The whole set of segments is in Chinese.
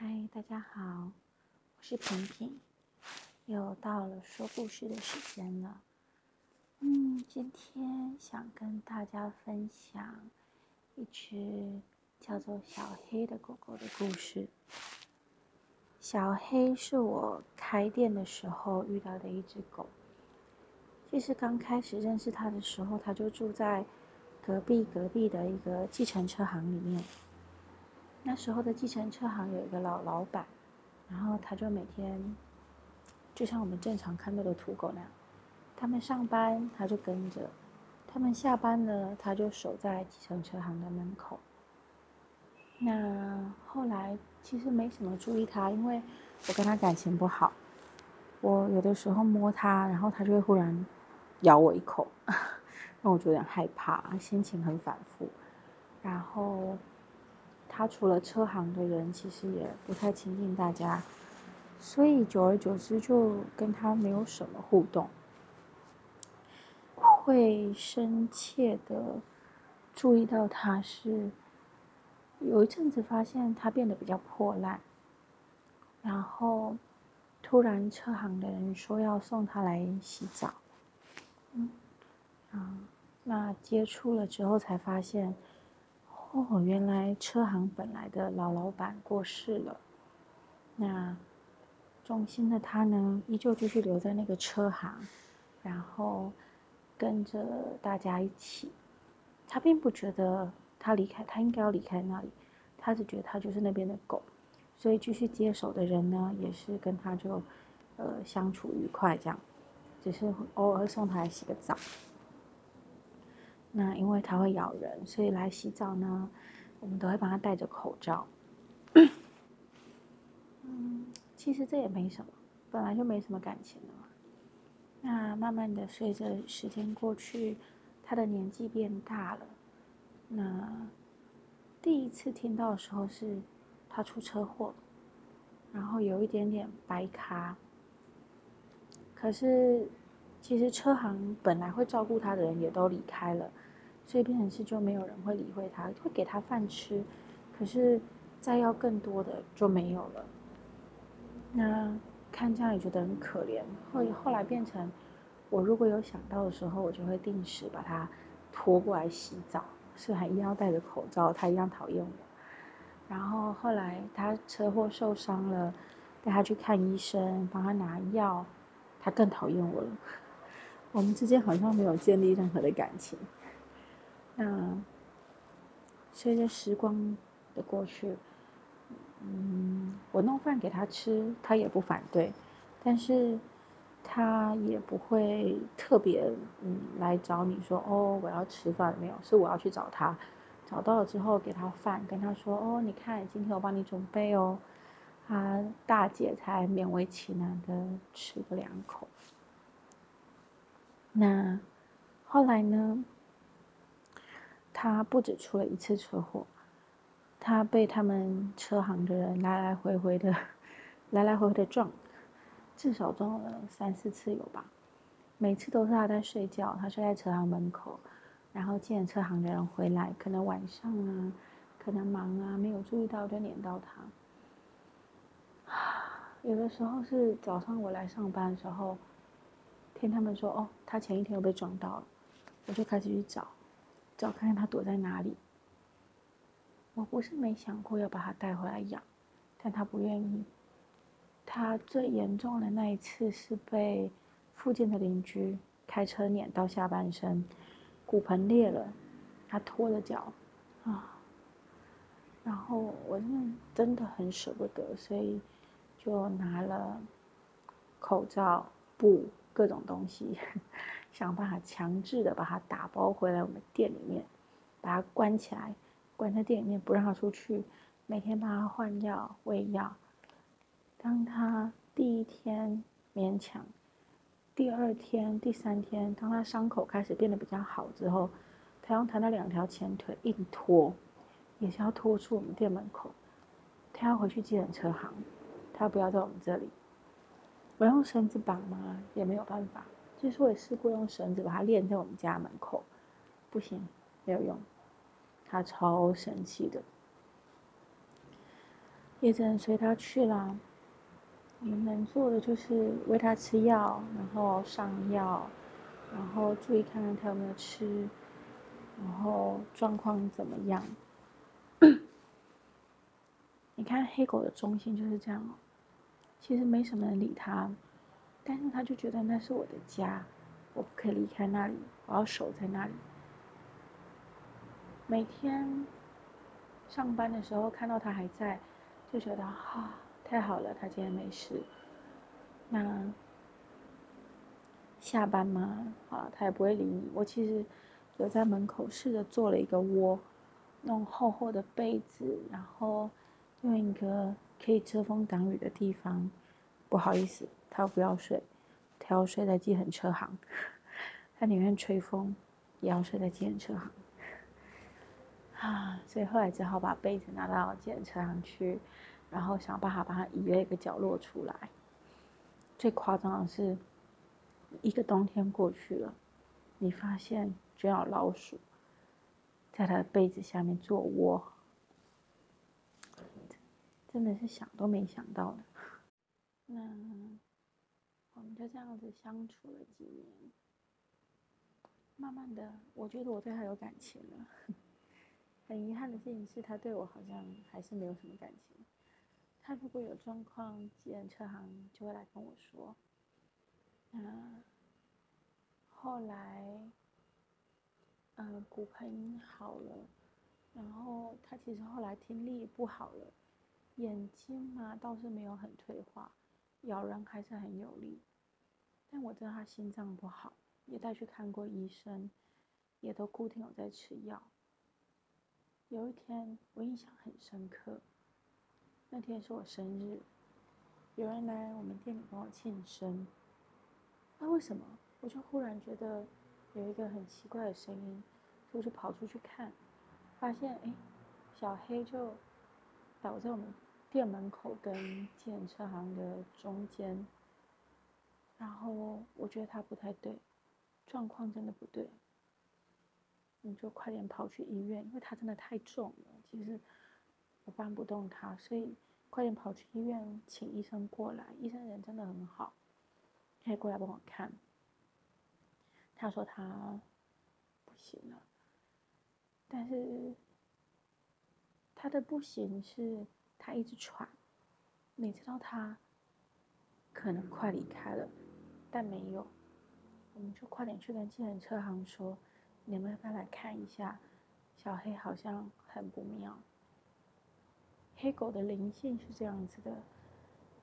嗨，大家好，我是平平，又到了说故事的时间了。嗯，今天想跟大家分享一只叫做小黑的狗狗的故事。小黑是我开店的时候遇到的一只狗。其实刚开始认识它的时候，它就住在隔壁隔壁的一个计程车行里面。那时候的计程车行有一个老老板，然后他就每天，就像我们正常看到的土狗那样，他们上班他就跟着，他们下班了他就守在计程车行的门口。那后来其实没什么注意他，因为我跟他感情不好，我有的时候摸他，然后他就会忽然咬我一口，让我就有点害怕，心情很反复，然后。他除了车行的人，其实也不太亲近大家，所以久而久之就跟他没有什么互动。会深切的注意到他是有一阵子发现他变得比较破烂，然后突然车行的人说要送他来洗澡，嗯，啊，那接触了之后才发现。哦，原来车行本来的老老板过世了，那重心的他呢，依旧继续留在那个车行，然后跟着大家一起。他并不觉得他离开，他应该要离开那里，他只觉得他就是那边的狗，所以继续接手的人呢，也是跟他就呃相处愉快这样，只是偶尔送他来洗个澡。那因为它会咬人，所以来洗澡呢，我们都会帮它戴着口罩。嗯，其实这也没什么，本来就没什么感情的嘛。那慢慢的随着时间过去，它的年纪变大了。那第一次听到的时候是它出车祸，然后有一点点白咖。可是。其实车行本来会照顾他的人也都离开了，所以变成是就没有人会理会他，会给他饭吃，可是再要更多的就没有了。那看这样也觉得很可怜，后后来变成我如果有想到的时候，我就会定时把他拖过来洗澡，是还一样戴着口罩，他一样讨厌我。然后后来他车祸受伤了，带他去看医生，帮他拿药，他更讨厌我了。我们之间好像没有建立任何的感情。那随着时光的过去，嗯，我弄饭给他吃，他也不反对，但是他也不会特别嗯来找你说哦我要吃饭没有，是我要去找他，找到了之后给他饭，跟他说哦你看今天我帮你准备哦，他大姐才勉为其难的吃个两口。那后来呢？他不止出了一次车祸，他被他们车行的人来来回回的、来来回回的撞，至少撞了三四次有吧。每次都是他在睡觉，他睡在车行门口，然后见车行的人回来，可能晚上啊，可能忙啊，没有注意到就撵到他。有的时候是早上我来上班的时候。听他们说，哦，他前一天又被撞到了，我就开始去找，找看看他躲在哪里。我不是没想过要把他带回来养，但他不愿意。他最严重的那一次是被附近的邻居开车碾到下半身，骨盆裂了，他拖着脚，啊，然后我真的真的很舍不得，所以就拿了口罩布。各种东西，想办法强制的把它打包回来我们店里面，把它关起来，关在店里面不让它出去，每天帮它换药喂药。当它第一天勉强，第二天、第三天，当它伤口开始变得比较好之后，他用他那两条前腿硬拖，也是要拖出我们店门口。他要回去计程车行，他不要在我们这里。我用绳子绑吗？也没有办法。其实我也试过用绳子把它链在我们家门口，不行，没有用。它超神奇的。也只能随它去啦。我们能做的就是喂它吃药，然后上药，然后注意看看它有没有吃，然后状况怎么样。你看黑狗的中心就是这样哦，其实没什么人理他，但是他就觉得那是我的家，我不可以离开那里，我要守在那里。每天上班的时候看到他还在，就觉得哈。太好了，他今天没事。那下班吗？啊，他也不会理你。我其实有在门口试着做了一个窝，弄厚厚的被子，然后用一个可以遮风挡雨的地方。不好意思，他不要睡，他要睡在计程车行。他宁愿吹风，也要睡在计程车行。啊，所以后来只好把被子拿到计程车行去。然后想办法把它移了一个角落出来。最夸张的是，一个冬天过去了，你发现居然有老鼠在他的被子下面做窝，真的是想都没想到的。那我们就这样子相处了几年，慢慢的，我觉得我对他有感情了。很遗憾的事情是他对我好像还是没有什么感情。他如果有状况，机人车行就会来跟我说。那后来，呃，骨盆好了，然后他其实后来听力不好了，眼睛嘛倒是没有很退化，咬人还是很有力。但我知道他心脏不好，也带去看过医生，也都固定有在吃药。有一天，我印象很深刻。那天是我生日，有人来我们店里帮我庆生。那为什么？我就忽然觉得有一个很奇怪的声音，所以我就跑出去看，发现哎，小黑就倒在我们店门口跟建车行的中间。然后我觉得他不太对，状况真的不对，你就快点跑去医院，因为他真的太重了，其实。我搬不动他，所以快点跑去医院请医生过来。医生人真的很好，可以过来帮我看。他说他不行了，但是他的不行是他一直喘。你知道他可能快离开了，但没有。我们就快点去跟计程车行说，你们要不要来看一下？小黑好像很不妙。黑狗的灵性是这样子的，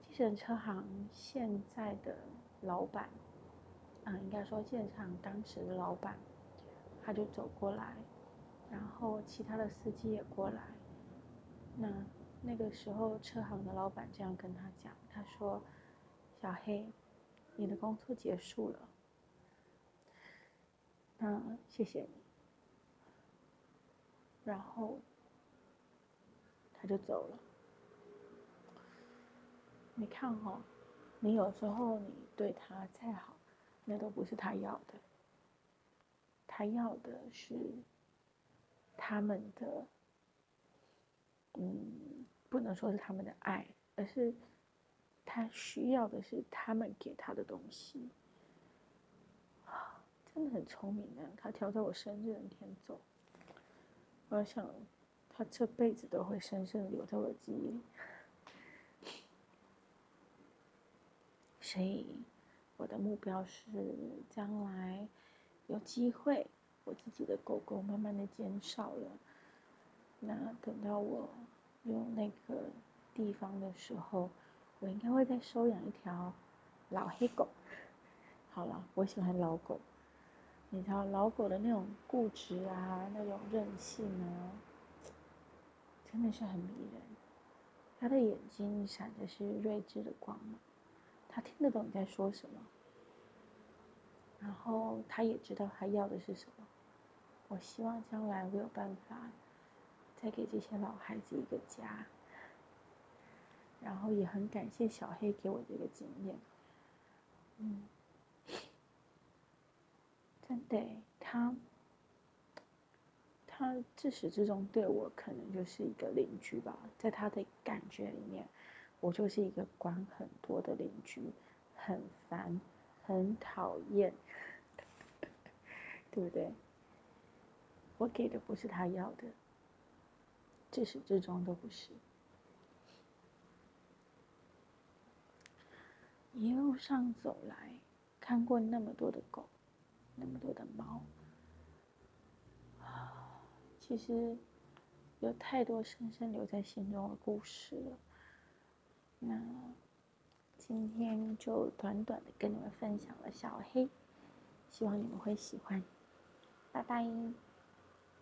计程车行现在的老板，啊，应该说计程车行当时的老板，他就走过来，然后其他的司机也过来，那那个时候车行的老板这样跟他讲，他说：“小黑，你的工作结束了，那谢谢你。”然后。他就走了。你看哈，你有时候你对他再好，那都不是他要的。他要的是他们的，嗯，不能说是他们的爱，而是他需要的是他们给他的东西。真的很聪明啊！他挑在我生日那天走，我想。他这辈子都会深深留在我记忆里，所以我的目标是将来有机会，我自己的狗狗慢慢的减少了，那等到我有那个地方的时候，我应该会再收养一条老黑狗。好了，我喜欢老狗，你知道老狗的那种固执啊，那种任性啊。真的是很迷人，他的眼睛闪的是睿智的光芒，他听得懂你在说什么，然后他也知道他要的是什么。我希望将来我有办法再给这些老孩子一个家，然后也很感谢小黑给我这个经验。嗯，真的，他。他自始至终对我可能就是一个邻居吧，在他的感觉里面，我就是一个管很多的邻居，很烦，很讨厌，对不对？我给的不是他要的，自始至终都不是。一路上走来，看过那么多的狗，那么多的猫。其实有太多深深留在心中的故事了。那今天就短短的跟你们分享了小黑，希望你们会喜欢。拜拜。